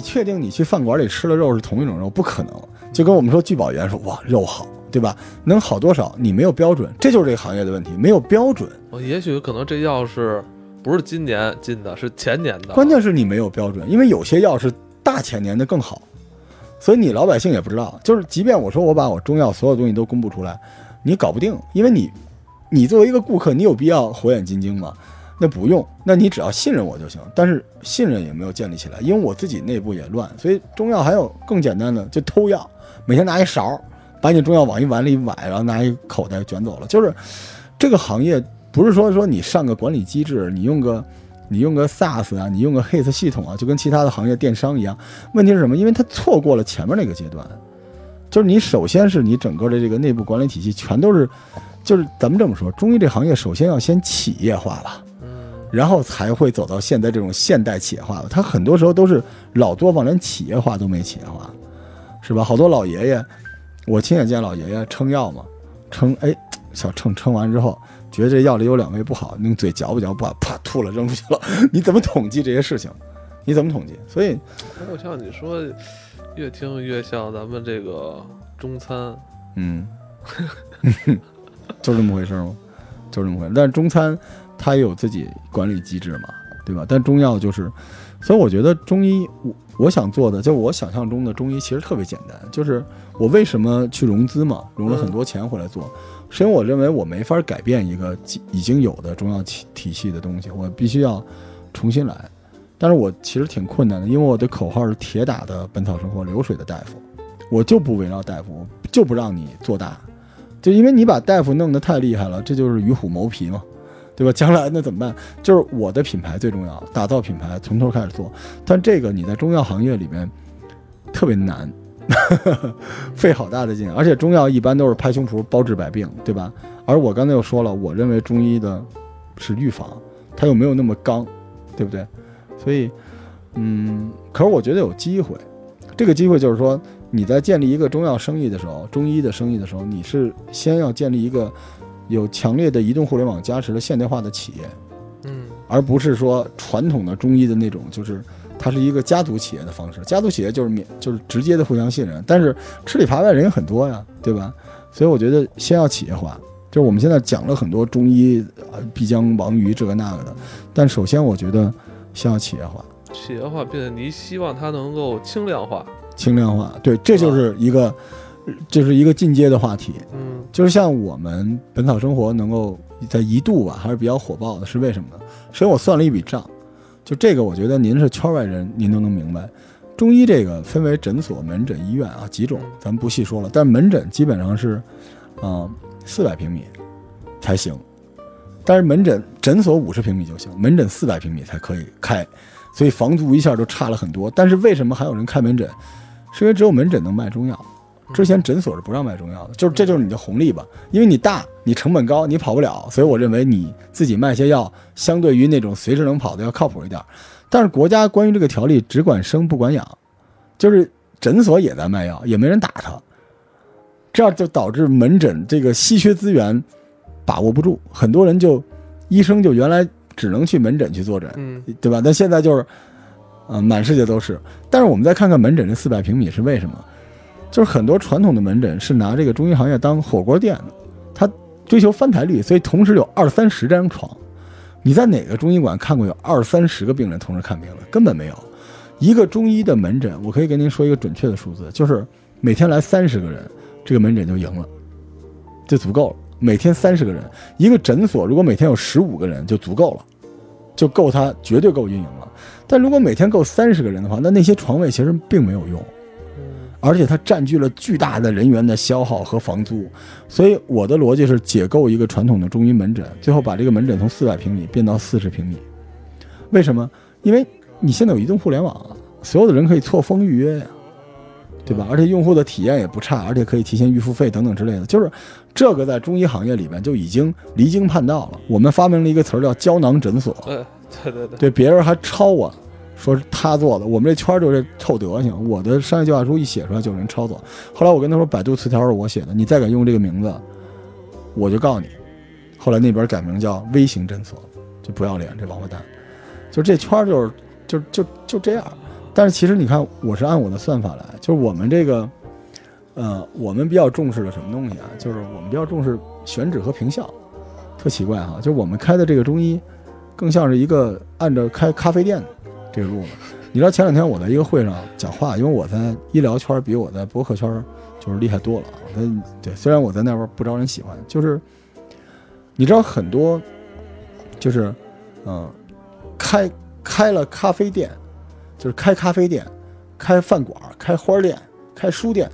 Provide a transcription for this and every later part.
你确定你去饭馆里吃的肉是同一种肉？不可能。就跟我们说聚宝源说哇肉好，对吧？能好多少？你没有标准，这就是这个行业的问题，没有标准。也许可能这药是不是今年进的，是前年的。关键是你没有标准，因为有些药是大前年的更好，所以你老百姓也不知道。就是即便我说我把我中药所有东西都公布出来，你搞不定，因为你，你作为一个顾客，你有必要火眼金睛吗？那不用，那你只要信任我就行。但是信任也没有建立起来，因为我自己内部也乱，所以中药还有更简单的，就偷药。每天拿一勺，把你中药往一碗里崴，然后拿一口袋卷走了。就是这个行业，不是说说你上个管理机制，你用个你用个 SaaS 啊，你用个 HIS 系统啊，就跟其他的行业电商一样。问题是什么？因为它错过了前面那个阶段，就是你首先是你整个的这个内部管理体系全都是，就是咱们这么说，中医这行业首先要先企业化吧，然后才会走到现在这种现代企业化的。它很多时候都是老作坊，连企业化都没企业化。是吧？好多老爷爷，我亲眼见老爷爷称药嘛，称哎，小称称完之后，觉得这药里有两味不好，用嘴嚼吧嚼，吧啪吐了扔出去了。你怎么统计这些事情？你怎么统计？所以，我像你说，越听越像咱们这个中餐。嗯，就这么回事吗？就这么回事。但是中餐它也有自己管理机制嘛，对吧？但中药就是。所以我觉得中医，我我想做的，就我想象中的中医其实特别简单，就是我为什么去融资嘛，融了很多钱回来做，是因为我认为我没法改变一个已经有的中药体体系的东西，我必须要重新来。但是我其实挺困难的，因为我的口号是铁打的本草生活流水的大夫，我就不围绕大夫，就不让你做大，就因为你把大夫弄得太厉害了，这就是与虎谋皮嘛。对吧？将来那怎么办？就是我的品牌最重要，打造品牌从头开始做。但这个你在中药行业里面特别难，费好大的劲。而且中药一般都是拍胸脯包治百病，对吧？而我刚才又说了，我认为中医的是预防，它又没有那么刚，对不对？所以，嗯，可是我觉得有机会。这个机会就是说，你在建立一个中药生意的时候，中医的生意的时候，你是先要建立一个。有强烈的移动互联网加持的现代化的企业，嗯，而不是说传统的中医的那种，就是它是一个家族企业的方式。家族企业就是免，就是直接的互相信任，但是吃里扒外人也很多呀，对吧？所以我觉得先要企业化。就是我们现在讲了很多中医啊，必将亡于这个那个的，但首先我觉得先要企业化。企业化，并且你希望它能够轻量化。轻量化，对，这就是一个。就是一个进阶的话题，嗯，就是像我们本草生活能够在一度吧，还是比较火爆的，是为什么呢？首先我算了一笔账，就这个，我觉得您是圈外人，您都能明白。中医这个分为诊所、门诊、医院啊几种，咱们不细说了。但门诊基本上是，嗯，四百平米才行，但是门诊诊所五十平米就行，门诊四百平米才可以开，所以房租一下就差了很多。但是为什么还有人开门诊？是因为只有门诊能卖中药。之前诊所是不让卖中药的，就是这就是你的红利吧，因为你大，你成本高，你跑不了，所以我认为你自己卖些药，相对于那种随时能跑的要靠谱一点。但是国家关于这个条例只管生不管养，就是诊所也在卖药，也没人打他，这样就导致门诊这个稀缺资源把握不住，很多人就医生就原来只能去门诊去坐诊，嗯，对吧？但现在就是，呃，满世界都是。但是我们再看看门诊这四百平米是为什么？就是很多传统的门诊是拿这个中医行业当火锅店的，他追求翻台率，所以同时有二三十张床。你在哪个中医馆看过有二三十个病人同时看病的？根本没有。一个中医的门诊，我可以跟您说一个准确的数字，就是每天来三十个人，这个门诊就赢了，就足够了。每天三十个人，一个诊所如果每天有十五个人就足够了，就够他绝对够运营了。但如果每天够三十个人的话，那那些床位其实并没有用。而且它占据了巨大的人员的消耗和房租，所以我的逻辑是解构一个传统的中医门诊，最后把这个门诊从四百平米变到四十平米。为什么？因为你现在有移动互联网啊，所有的人可以错峰预约呀，对吧？而且用户的体验也不差，而且可以提前预付费等等之类的。就是这个在中医行业里面就已经离经叛道了。我们发明了一个词儿叫胶囊诊所，对对对对，对别人还抄我。说是他做的，我们这圈就这臭德行。我的商业计划书一写出来就有人抄走。后来我跟他说，百度词条是我写的，你再敢用这个名字，我就告你。后来那边改名叫微型诊所，就不要脸，这王八蛋。就这圈就是就就就这样。但是其实你看，我是按我的算法来，就是我们这个，呃，我们比较重视的什么东西啊？就是我们比较重视选址和平效，特奇怪哈。就我们开的这个中医，更像是一个按照开咖啡店的这个路子。你知道前两天我在一个会上讲话，因为我在医疗圈比我在博客圈就是厉害多了啊。他对，虽然我在那边不招人喜欢，就是你知道很多，就是嗯，开开了咖啡店。就是开咖啡店、开饭馆、开花店、开书店，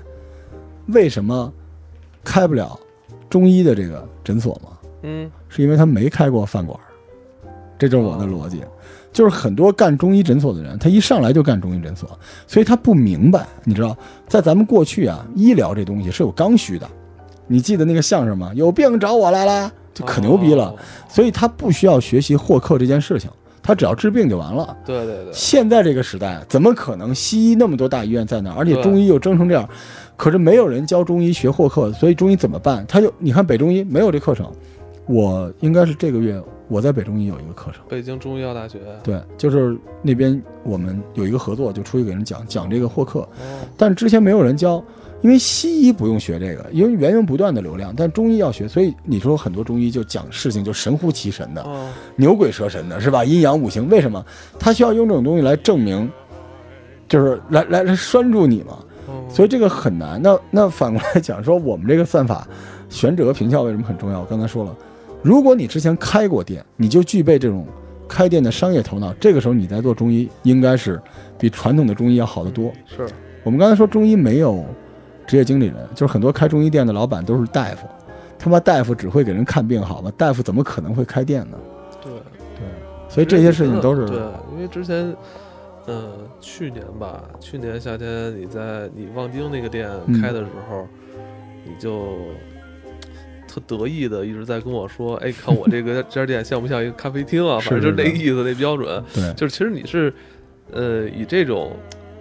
为什么开不了中医的这个诊所吗？嗯，是因为他没开过饭馆，这就是我的逻辑。就是很多干中医诊所的人，他一上来就干中医诊所，所以他不明白。你知道，在咱们过去啊，医疗这东西是有刚需的。你记得那个相声吗？有病找我来了，就可牛逼了。所以他不需要学习获客这件事情。他只要治病就完了。对对对。现在这个时代，怎么可能西医那么多大医院在那儿，而且中医又争成这样，可是没有人教中医学获客，所以中医怎么办？他就你看北中医没有这课程，我应该是这个月我在北中医有一个课程，北京中医药大学。对，就是那边我们有一个合作，就出去给人讲讲这个获客，但之前没有人教。因为西医不用学这个，因为源源不断的流量，但中医要学，所以你说很多中医就讲事情就神乎其神的，牛鬼蛇神的，是吧？阴阳五行，为什么他需要用这种东西来证明，就是来来来拴住你嘛？所以这个很难。那那反过来讲，说我们这个算法选址和平效为什么很重要？我刚才说了，如果你之前开过店，你就具备这种开店的商业头脑，这个时候你在做中医，应该是比传统的中医要好得多。是我们刚才说中医没有。职业经理人就是很多开中医店的老板都是大夫，他妈大夫只会给人看病好吗？大夫怎么可能会开店呢？对对，所以这些事情都是对。因为之前，嗯，去年吧，去年夏天你在你望京那个店开的时候，你就特得意的一直在跟我说：“哎，看我这个这 家店像不像一个咖啡厅啊？”反正就是那意思，那标准。对，就是其实你是，呃，以这种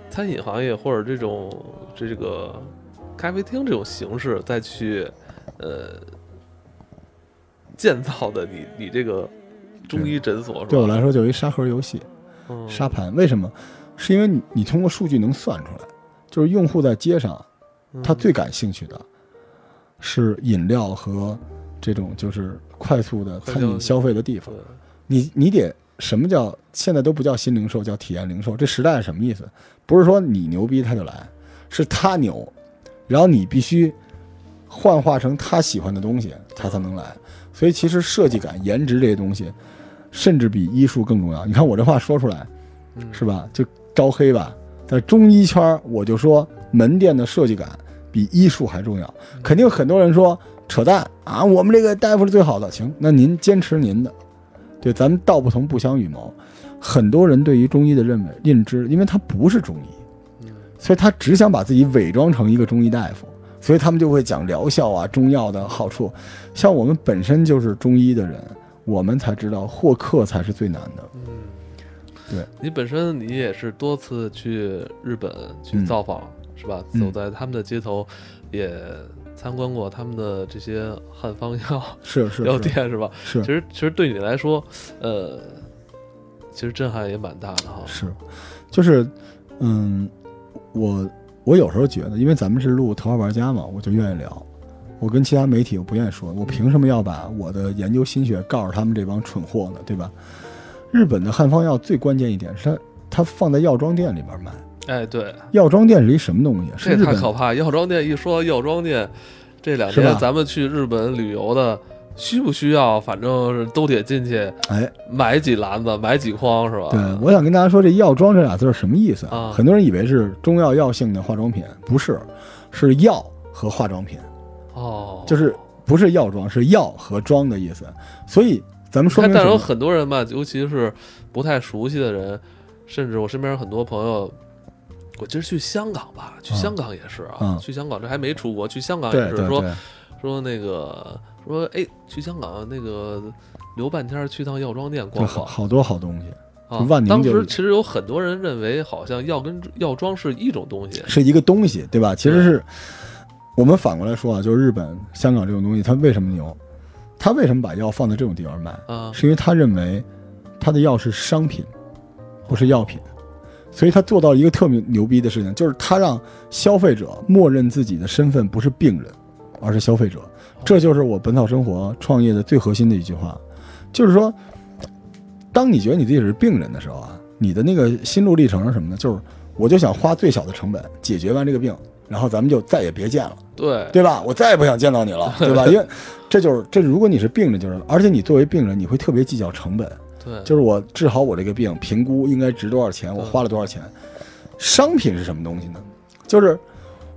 餐饮行业或者这种这个。咖啡厅这种形式再去，呃，建造的你你这个中医诊所，对我来说就是一沙盒游戏，沙盘。为什么？是因为你你通过数据能算出来，就是用户在街上，他最感兴趣的是饮料和这种就是快速的餐饮消费的地方。你你得什么叫现在都不叫新零售，叫体验零售。这时代是什么意思？不是说你牛逼他就来，是他牛。然后你必须幻化成他喜欢的东西，他才能来。所以其实设计感、颜值这些东西，甚至比医术更重要。你看我这话说出来，是吧？就招黑吧。在中医圈，我就说门店的设计感比医术还重要。肯定很多人说扯淡啊，我们这个大夫是最好的。行，那您坚持您的。对，咱们道不同不相与谋。很多人对于中医的认为认知，因为他不是中医。所以他只想把自己伪装成一个中医大夫，所以他们就会讲疗效啊、中药的好处。像我们本身就是中医的人，我们才知道获客才是最难的。嗯，对你本身你也是多次去日本去造访，是吧？走在他们的街头，也参观过他们的这些汉方药是 是药店，是吧？是。其实其实对你来说，呃，其实震撼也蛮大的哈。是，就是嗯。我我有时候觉得，因为咱们是录《头号玩家》嘛，我就愿意聊。我跟其他媒体我不愿意说，我凭什么要把我的研究心血告诉他们这帮蠢货呢？对吧？日本的汉方药最关键一点是它它放在药妆店里边卖。哎，对，药妆店是一什么东西？这太可怕！药妆店一说药妆店，这两天咱们去日本旅游的。需不需要？反正是都得进去，哎，买几篮子，买几筐，是吧？对，我想跟大家说，这药妆这俩字什么意思啊？很多人以为是中药药性的化妆品，不是，是药和化妆品。哦，就是不是药妆，是药和妆的意思。所以咱们说，但是有很多人吧，尤其是不太熟悉的人，甚至我身边很多朋友，我今儿去香港吧，去香港也是啊，去香港这还没出国，去香港也是说说那个。说哎，去香港那个留半天，去趟药妆店逛逛，好多好东西啊！当时其实有很多人认为，好像药跟药妆是一种东西，是一个东西，对吧？其实是我们反过来说啊，就是日本、香港这种东西，它为什么牛？它为什么把药放在这种地方卖？啊，是因为他认为他的药是商品，不是药品，所以他做到一个特别牛逼的事情，就是他让消费者默认自己的身份不是病人，而是消费者。这就是我本草生活创业的最核心的一句话，就是说，当你觉得你自己是病人的时候啊，你的那个心路历程是什么呢？就是我就想花最小的成本解决完这个病，然后咱们就再也别见了，对对吧？我再也不想见到你了，对吧？因为这就是这，如果你是病人，就是而且你作为病人，你会特别计较成本。对，就是我治好我这个病，评估应该值多少钱，我花了多少钱。商品是什么东西呢？就是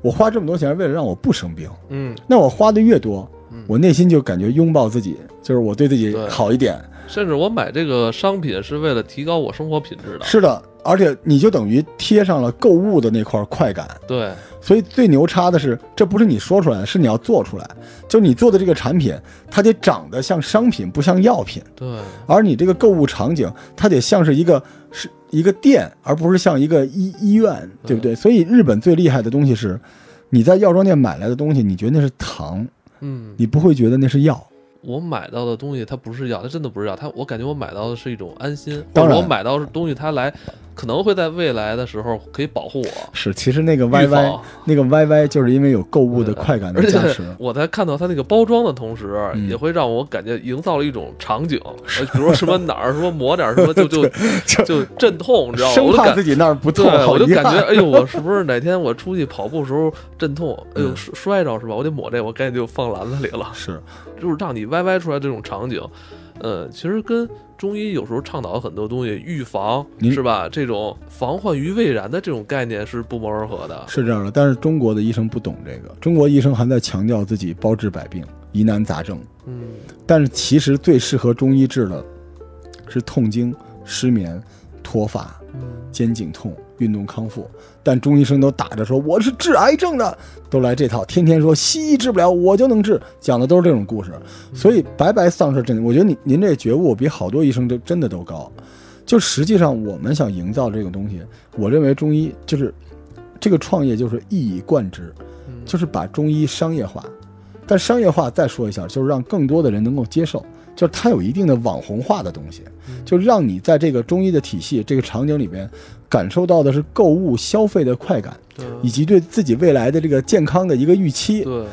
我花这么多钱，为了让我不生病。嗯，那我花的越多，我内心就感觉拥抱自己，就是我对自己好一点。甚至我买这个商品是为了提高我生活品质的。是的，而且你就等于贴上了购物的那块快感。对。所以最牛叉的是，这不是你说出来的，是你要做出来。就你做的这个产品，它得长得像商品，不像药品。对。而你这个购物场景，它得像是一个是一个店，而不是像一个医医院，对不对？所以日本最厉害的东西是，你在药妆店买来的东西，你觉得那是糖，嗯，你不会觉得那是药。我买到的东西它不是药，它真的不是药，它我感觉我买到的是一种安心。当然，我买到的东西它来。可能会在未来的时候可以保护我。是，其实那个 YY 那个 YY 就是因为有购物的快感的加持。我在看到它那个包装的同时，也会让我感觉营造了一种场景，比如说什么哪儿说抹点什么 就就就镇痛，你知道吗？生怕自己那儿不痛，我就感觉哎呦，我是不是哪天我出去跑步时候阵痛？哎呦摔着是吧？我得抹这，我赶紧就放篮子里了。是，就是让你 YY 出来这种场景，呃，其实跟。中医有时候倡导很多东西，预防是吧？这种防患于未然的这种概念是不谋而合的。是这样的，但是中国的医生不懂这个，中国医生还在强调自己包治百病、疑难杂症。嗯，但是其实最适合中医治的，是痛经、失眠、脱发、肩颈痛。运动康复，但中医生都打着说我是治癌症的，都来这套，天天说西医治不了，我就能治，讲的都是这种故事，所以白白丧失真。我觉得您您这觉悟比好多医生都真的都高。就实际上我们想营造这个东西，我认为中医就是这个创业就是一以贯之，就是把中医商业化。但商业化再说一下，就是让更多的人能够接受，就是它有一定的网红化的东西，就让你在这个中医的体系这个场景里边。感受到的是购物消费的快感，以及对自己未来的这个健康的一个预期。对，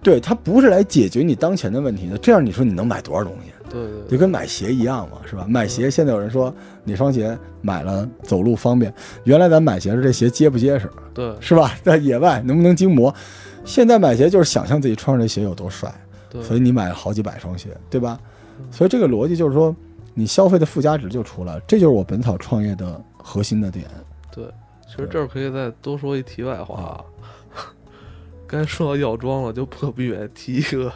对，它不是来解决你当前的问题的。这样你说你能买多少东西？对，就跟买鞋一样嘛，是吧？买鞋现在有人说哪双鞋买了走路方便，原来咱买鞋是这鞋结不结实，对，是吧？在野外能不能经磨？现在买鞋就是想象自己穿上这鞋有多帅，所以你买了好几百双鞋，对吧？所以这个逻辑就是说，你消费的附加值就出来了。这就是我本草创业的。核心的点，对，其实这儿可以再多说一题外话。刚才说到药妆了，就不可避免提一个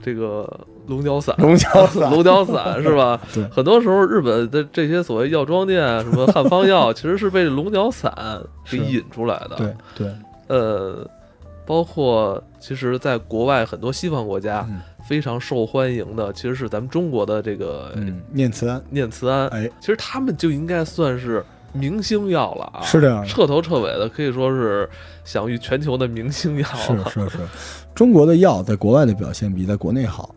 这个龙角散，龙角散，龙角散是吧？对，很多时候日本的这些所谓药妆店，什么汉方药，其实是被龙角散 给引出来的。对对，呃，包括其实在国外很多西方国家。非常受欢迎的，其实是咱们中国的这个念慈庵。念慈庵，哎，其实他们就应该算是明星药了啊，是这样，彻头彻尾的可以说是享誉全球的明星药。是是是，中国的药在国外的表现比在国内好，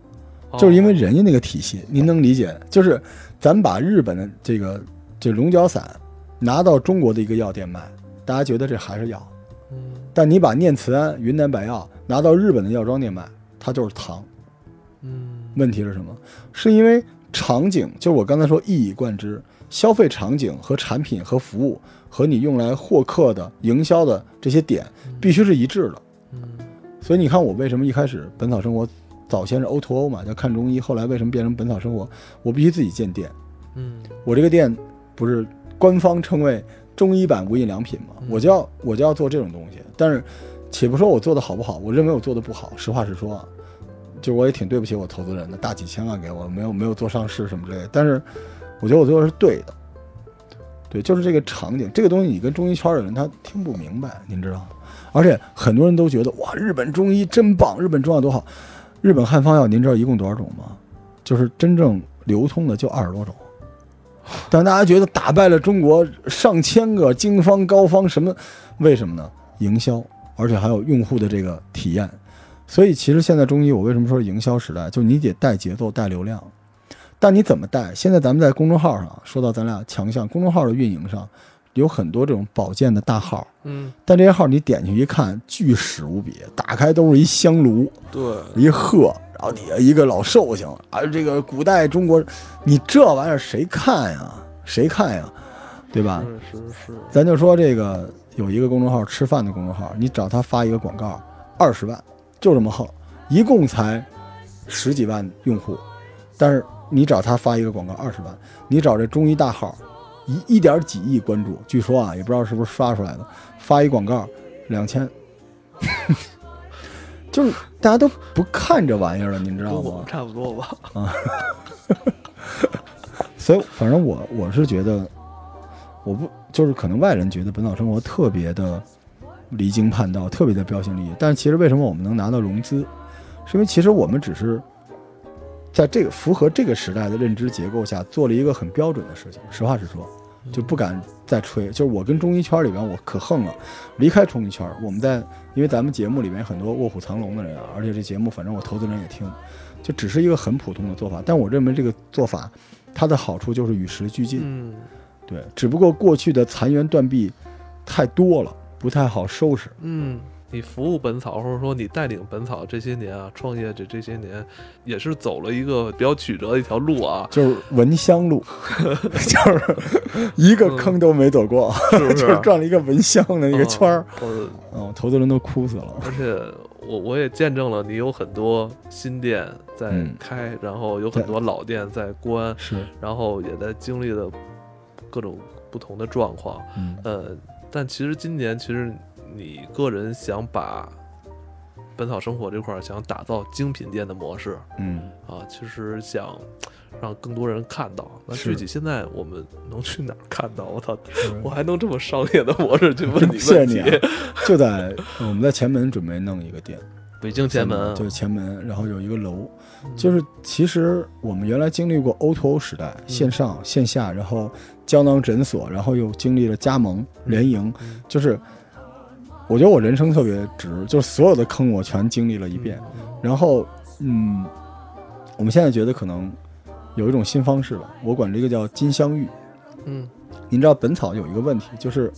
就是因为人家那个体系，您能理解？就是咱们把日本的这个这龙角散拿到中国的一个药店卖，大家觉得这还是药，嗯，但你把念慈庵、云南白药拿到日本的药妆店卖，它就是糖。嗯，问题是什么？是因为场景，就我刚才说一以贯之，消费场景和产品和服务和你用来获客的营销的这些点必须是一致的。嗯，所以你看我为什么一开始本草生活早先是 O to O 嘛，叫看中医，后来为什么变成本草生活？我必须自己建店。嗯，我这个店不是官方称为中医版无印良品嘛？我就要我就要做这种东西。但是，且不说我做的好不好，我认为我做的不好。实话实说。就我也挺对不起我投资人的，大几千万给我，没有没有做上市什么之类的。但是，我觉得我做的是对的，对，就是这个场景，这个东西你跟中医圈的人他听不明白，您知道吗？而且很多人都觉得哇，日本中医真棒，日本中药多好。日本汉方药您知道一共多少种吗？就是真正流通的就二十多种，但大家觉得打败了中国上千个经方高方什么？为什么呢？营销，而且还有用户的这个体验。所以其实现在中医，我为什么说营销时代？就你得带节奏、带流量，但你怎么带？现在咱们在公众号上说到咱俩强项，公众号的运营上，有很多这种保健的大号，嗯，但这些号你点进去一看，巨屎无比，打开都是一香炉，对，一鹤，然后底下一个老寿星，啊，这个古代中国，你这玩意儿谁看呀？谁看呀？对吧？是是是，咱就说这个有一个公众号吃饭的公众号，你找他发一个广告，二十万，就这么横，一共才十几万用户，但是你找他发一个广告二十万，你找这中医大号，一一点几亿关注，据说啊，也不知道是不是刷出来的，发一广告两千，就是大家都不看这玩意儿了，您知道吗？差不多吧。啊，所以反正我我是觉得。我不就是可能外人觉得本草生活特别的离经叛道，特别的标新立异，但其实为什么我们能拿到融资，是因为其实我们只是在这个符合这个时代的认知结构下做了一个很标准的事情。实话实说，就不敢再吹。就是我跟中医圈里边我可横了，离开中医圈，我们在因为咱们节目里面很多卧虎藏龙的人啊，而且这节目反正我投资人也听，就只是一个很普通的做法。但我认为这个做法它的好处就是与时俱进。嗯。对，只不过过去的残垣断壁太多了，不太好收拾。嗯，你服务本草，或者说你带领本草这些年啊，创业这这些年，也是走了一个比较曲折的一条路啊，就是闻香路，就是一个坑都没走过，就是转了一个闻香的一个圈儿。嗯，投资人都哭死了。而且我我也见证了你有很多新店在开，然后有很多老店在关，是，然后也在经历了。各种不同的状况，嗯，呃，但其实今年，其实你个人想把本草生活这块想打造精品店的模式，嗯，啊，其实想让更多人看到。那具体现在我们能去哪儿看到？我操，我还能这么商业的模式？去问你问题？就在我们在前门准备弄一个店。北京前门。就是前门，然后有一个楼，就是其实我们原来经历过 O to O 时代，线上线下，然后胶囊诊所，然后又经历了加盟联营，就是我觉得我人生特别值，就是所有的坑我全经历了一遍。然后，嗯，我们现在觉得可能有一种新方式吧，我管这个叫金镶玉。嗯，您知道本草有一个问题，就是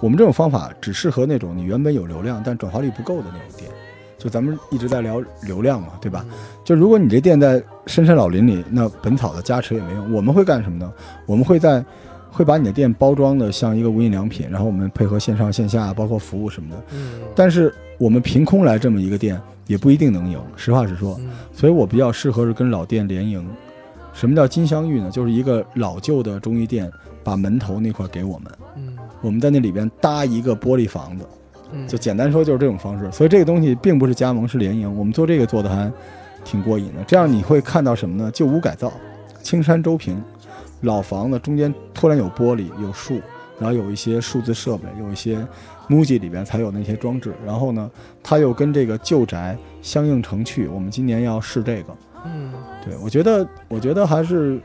我们这种方法只适合那种你原本有流量但转化率不够的那种店。就咱们一直在聊流量嘛，对吧？就如果你这店在深山老林里，那本草的加持也没用。我们会干什么呢？我们会在会把你的店包装的像一个无印良品，然后我们配合线上线下，包括服务什么的。嗯。但是我们凭空来这么一个店，也不一定能赢。实话实说，所以我比较适合是跟老店联营。什么叫金镶玉呢？就是一个老旧的中医店，把门头那块给我们。嗯。我们在那里边搭一个玻璃房子。就简单说就是这种方式，所以这个东西并不是加盟，是联营。我们做这个做的还挺过瘾的。这样你会看到什么呢？旧屋改造，青山周平，老房子中间突然有玻璃、有树，然后有一些数字设备，有一些 MUJI 里边才有那些装置。然后呢，它又跟这个旧宅相映成趣。我们今年要试这个。嗯，对我觉得，我觉得还是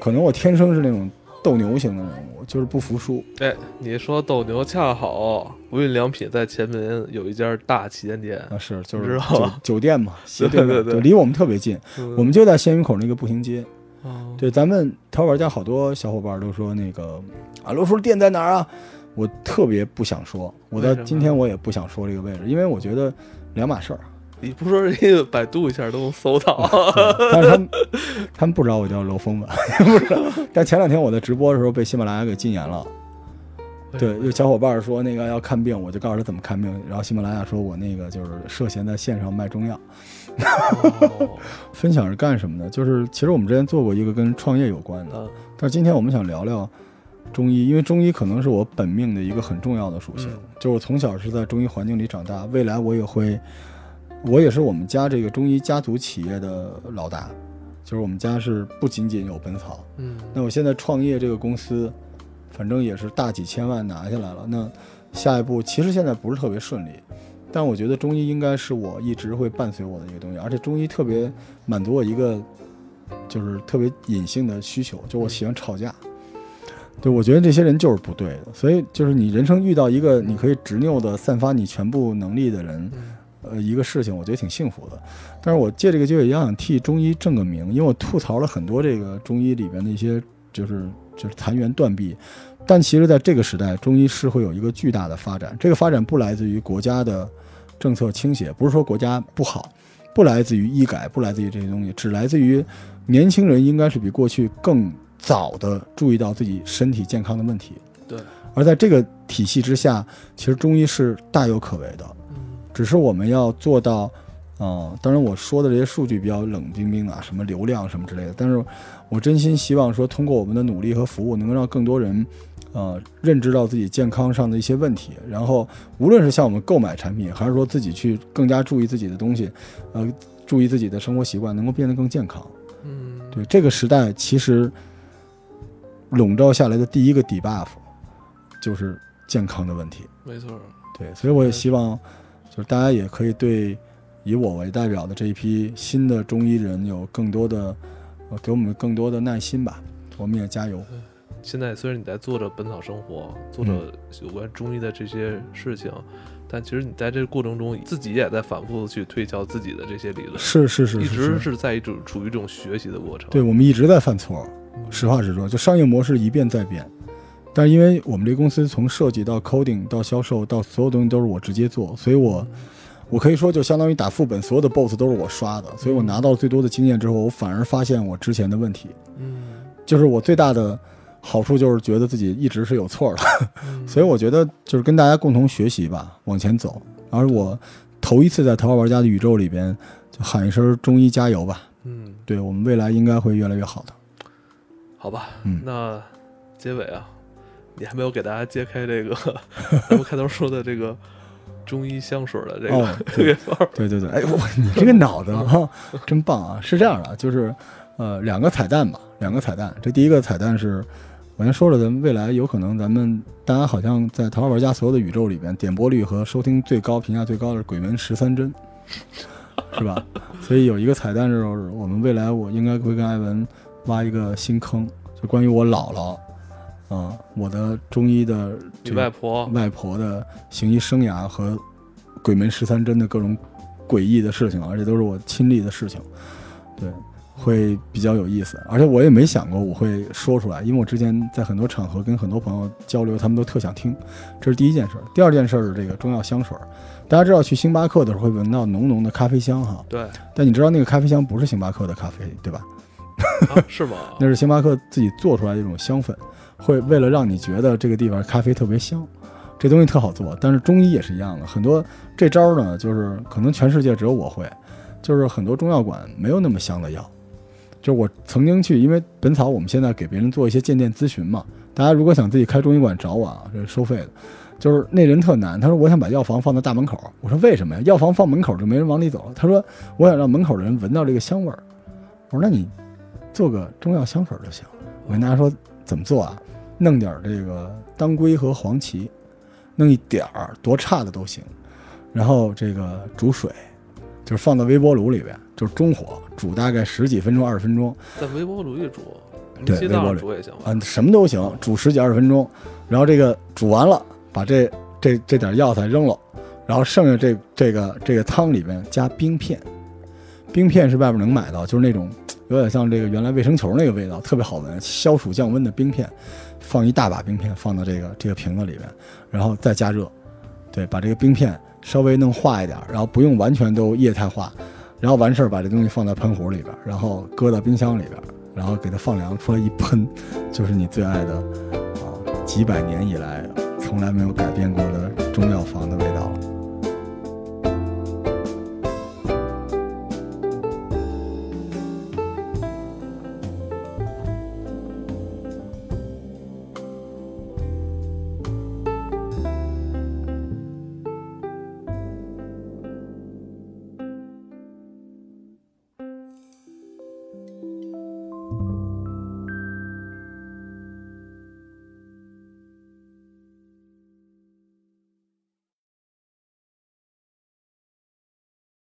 可能我天生是那种斗牛型的人物。就是不服输。哎，你说斗牛，恰好无印良品在前门有一家大旗舰店啊，是就是酒酒店嘛，斜对对对，离我们特别近，我们就在鲜鱼口那个步行街。哦，对，咱们淘宝家好多小伙伴都说那个啊，罗叔店在哪儿啊？我特别不想说，我到今天我也不想说这个位置，因为我觉得两码事儿。你不说，人家百度一下都能搜到。但是他们他们不知道我叫楼峰吧，不知道。但前两天我在直播的时候被喜马拉雅给禁言了。对，有小伙伴说那个要看病，我就告诉他怎么看病。然后喜马拉雅说我那个就是涉嫌在线上卖中药。分享是干什么的？就是其实我们之前做过一个跟创业有关的，但是今天我们想聊聊中医，因为中医可能是我本命的一个很重要的属性。就是我从小是在中医环境里长大，未来我也会。我也是我们家这个中医家族企业的老大，就是我们家是不仅仅有本草，嗯，那我现在创业这个公司，反正也是大几千万拿下来了。那下一步其实现在不是特别顺利，但我觉得中医应该是我一直会伴随我的一个东西，而且中医特别满足我一个就是特别隐性的需求，就我喜欢吵架。对，我觉得这些人就是不对的，所以就是你人生遇到一个你可以执拗的散发你全部能力的人。呃，一个事情我觉得挺幸福的，但是我借这个机会也想替中医正个名，因为我吐槽了很多这个中医里边的一些就是就是残垣断壁，但其实在这个时代，中医是会有一个巨大的发展。这个发展不来自于国家的政策倾斜，不是说国家不好，不来自于医改，不来自于这些东西，只来自于年轻人应该是比过去更早的注意到自己身体健康的问题。对。而在这个体系之下，其实中医是大有可为的。只是我们要做到。嗯，当然我说的这些数据比较冷冰冰啊，什么流量什么之类的。但是，我真心希望说，通过我们的努力和服务，能够让更多人，呃，认知到自己健康上的一些问题。然后，无论是向我们购买产品，还是说自己去更加注意自己的东西，呃，注意自己的生活习惯，能够变得更健康。嗯，对，这个时代其实笼罩下来的第一个 debuff 就是健康的问题。没错。对，所以我也希望，就是大家也可以对。以我为代表的这一批新的中医人有更多的，给我们更多的耐心吧，我们也加油。现在虽然你在做着《本草生活》，做着有关中医的这些事情，但其实你在这个过程中自己也在反复的去推敲自己的这些理论。是是是，一直是在一种处于一种学习的过程。对，我们一直在犯错。实话实说，就商业模式一变再变，但是因为我们这公司从设计到 coding 到销售到所有东西都是我直接做，所以我。我可以说，就相当于打副本，所有的 BOSS 都是我刷的，所以我拿到最多的经验之后，我反而发现我之前的问题。嗯，就是我最大的好处就是觉得自己一直是有错的，所以我觉得就是跟大家共同学习吧，往前走。而我头一次在淘宝玩家的宇宙里边，就喊一声“中医加油”吧。嗯，对我们未来应该会越来越好的。好吧，嗯，那结尾啊，你还没有给大家揭开这个 咱们开头说的这个。中医香水的这个对对对，哎，我你这个脑子哈，真棒啊！是这样的，就是呃，两个彩蛋吧，两个彩蛋。这第一个彩蛋是，我先说了，咱们未来有可能，咱们大家好像在淘宝玩家所有的宇宙里边，点播率和收听最高、评价最高的是《鬼门十三针》，是吧？所以有一个彩蛋就是，我们未来我应该会跟艾文挖一个新坑，就关于我姥姥。啊，我的中医的外婆外婆的行医生涯和鬼门十三针的各种诡异的事情，而且都是我亲历的事情，对，会比较有意思。而且我也没想过我会说出来，因为我之前在很多场合跟很多朋友交流，他们都特想听。这是第一件事。第二件事是这个中药香水，大家知道去星巴克的时候会闻到浓浓的咖啡香哈。对。但你知道那个咖啡香不是星巴克的咖啡，对吧？是吗？那是星巴克自己做出来的一种香粉。会为了让你觉得这个地方咖啡特别香，这东西特好做。但是中医也是一样的，很多这招呢，就是可能全世界只有我会，就是很多中药馆没有那么香的药。就是我曾经去，因为本草我们现在给别人做一些鉴店咨询嘛，大家如果想自己开中医馆找我啊，这是收费的。就是那人特难，他说我想把药房放在大门口，我说为什么呀？药房放门口就没人往里走了。他说我想让门口的人闻到这个香味儿。我说那你做个中药香水就行。我跟大家说怎么做啊？弄点这个当归和黄芪，弄一点儿，多差的都行。然后这个煮水，就是放到微波炉里边，就是中火煮大概十几分钟、二十分钟。在微波炉里煮，对，微波炉煮也行。嗯，什么都行，煮十几二十分钟。然后这个煮完了，把这这这点药材扔了，然后剩下这这个这个汤里边加冰片，冰片是外边能买到，就是那种有点像这个原来卫生球那个味道，特别好闻，消暑降温的冰片。放一大把冰片放到这个这个瓶子里面，然后再加热，对，把这个冰片稍微弄化一点，然后不用完全都液态化，然后完事儿把这东西放在喷壶里边，然后搁到冰箱里边，然后给它放凉，出来一喷，就是你最爱的啊，几百年以来从来没有改变过的中药房的味道了。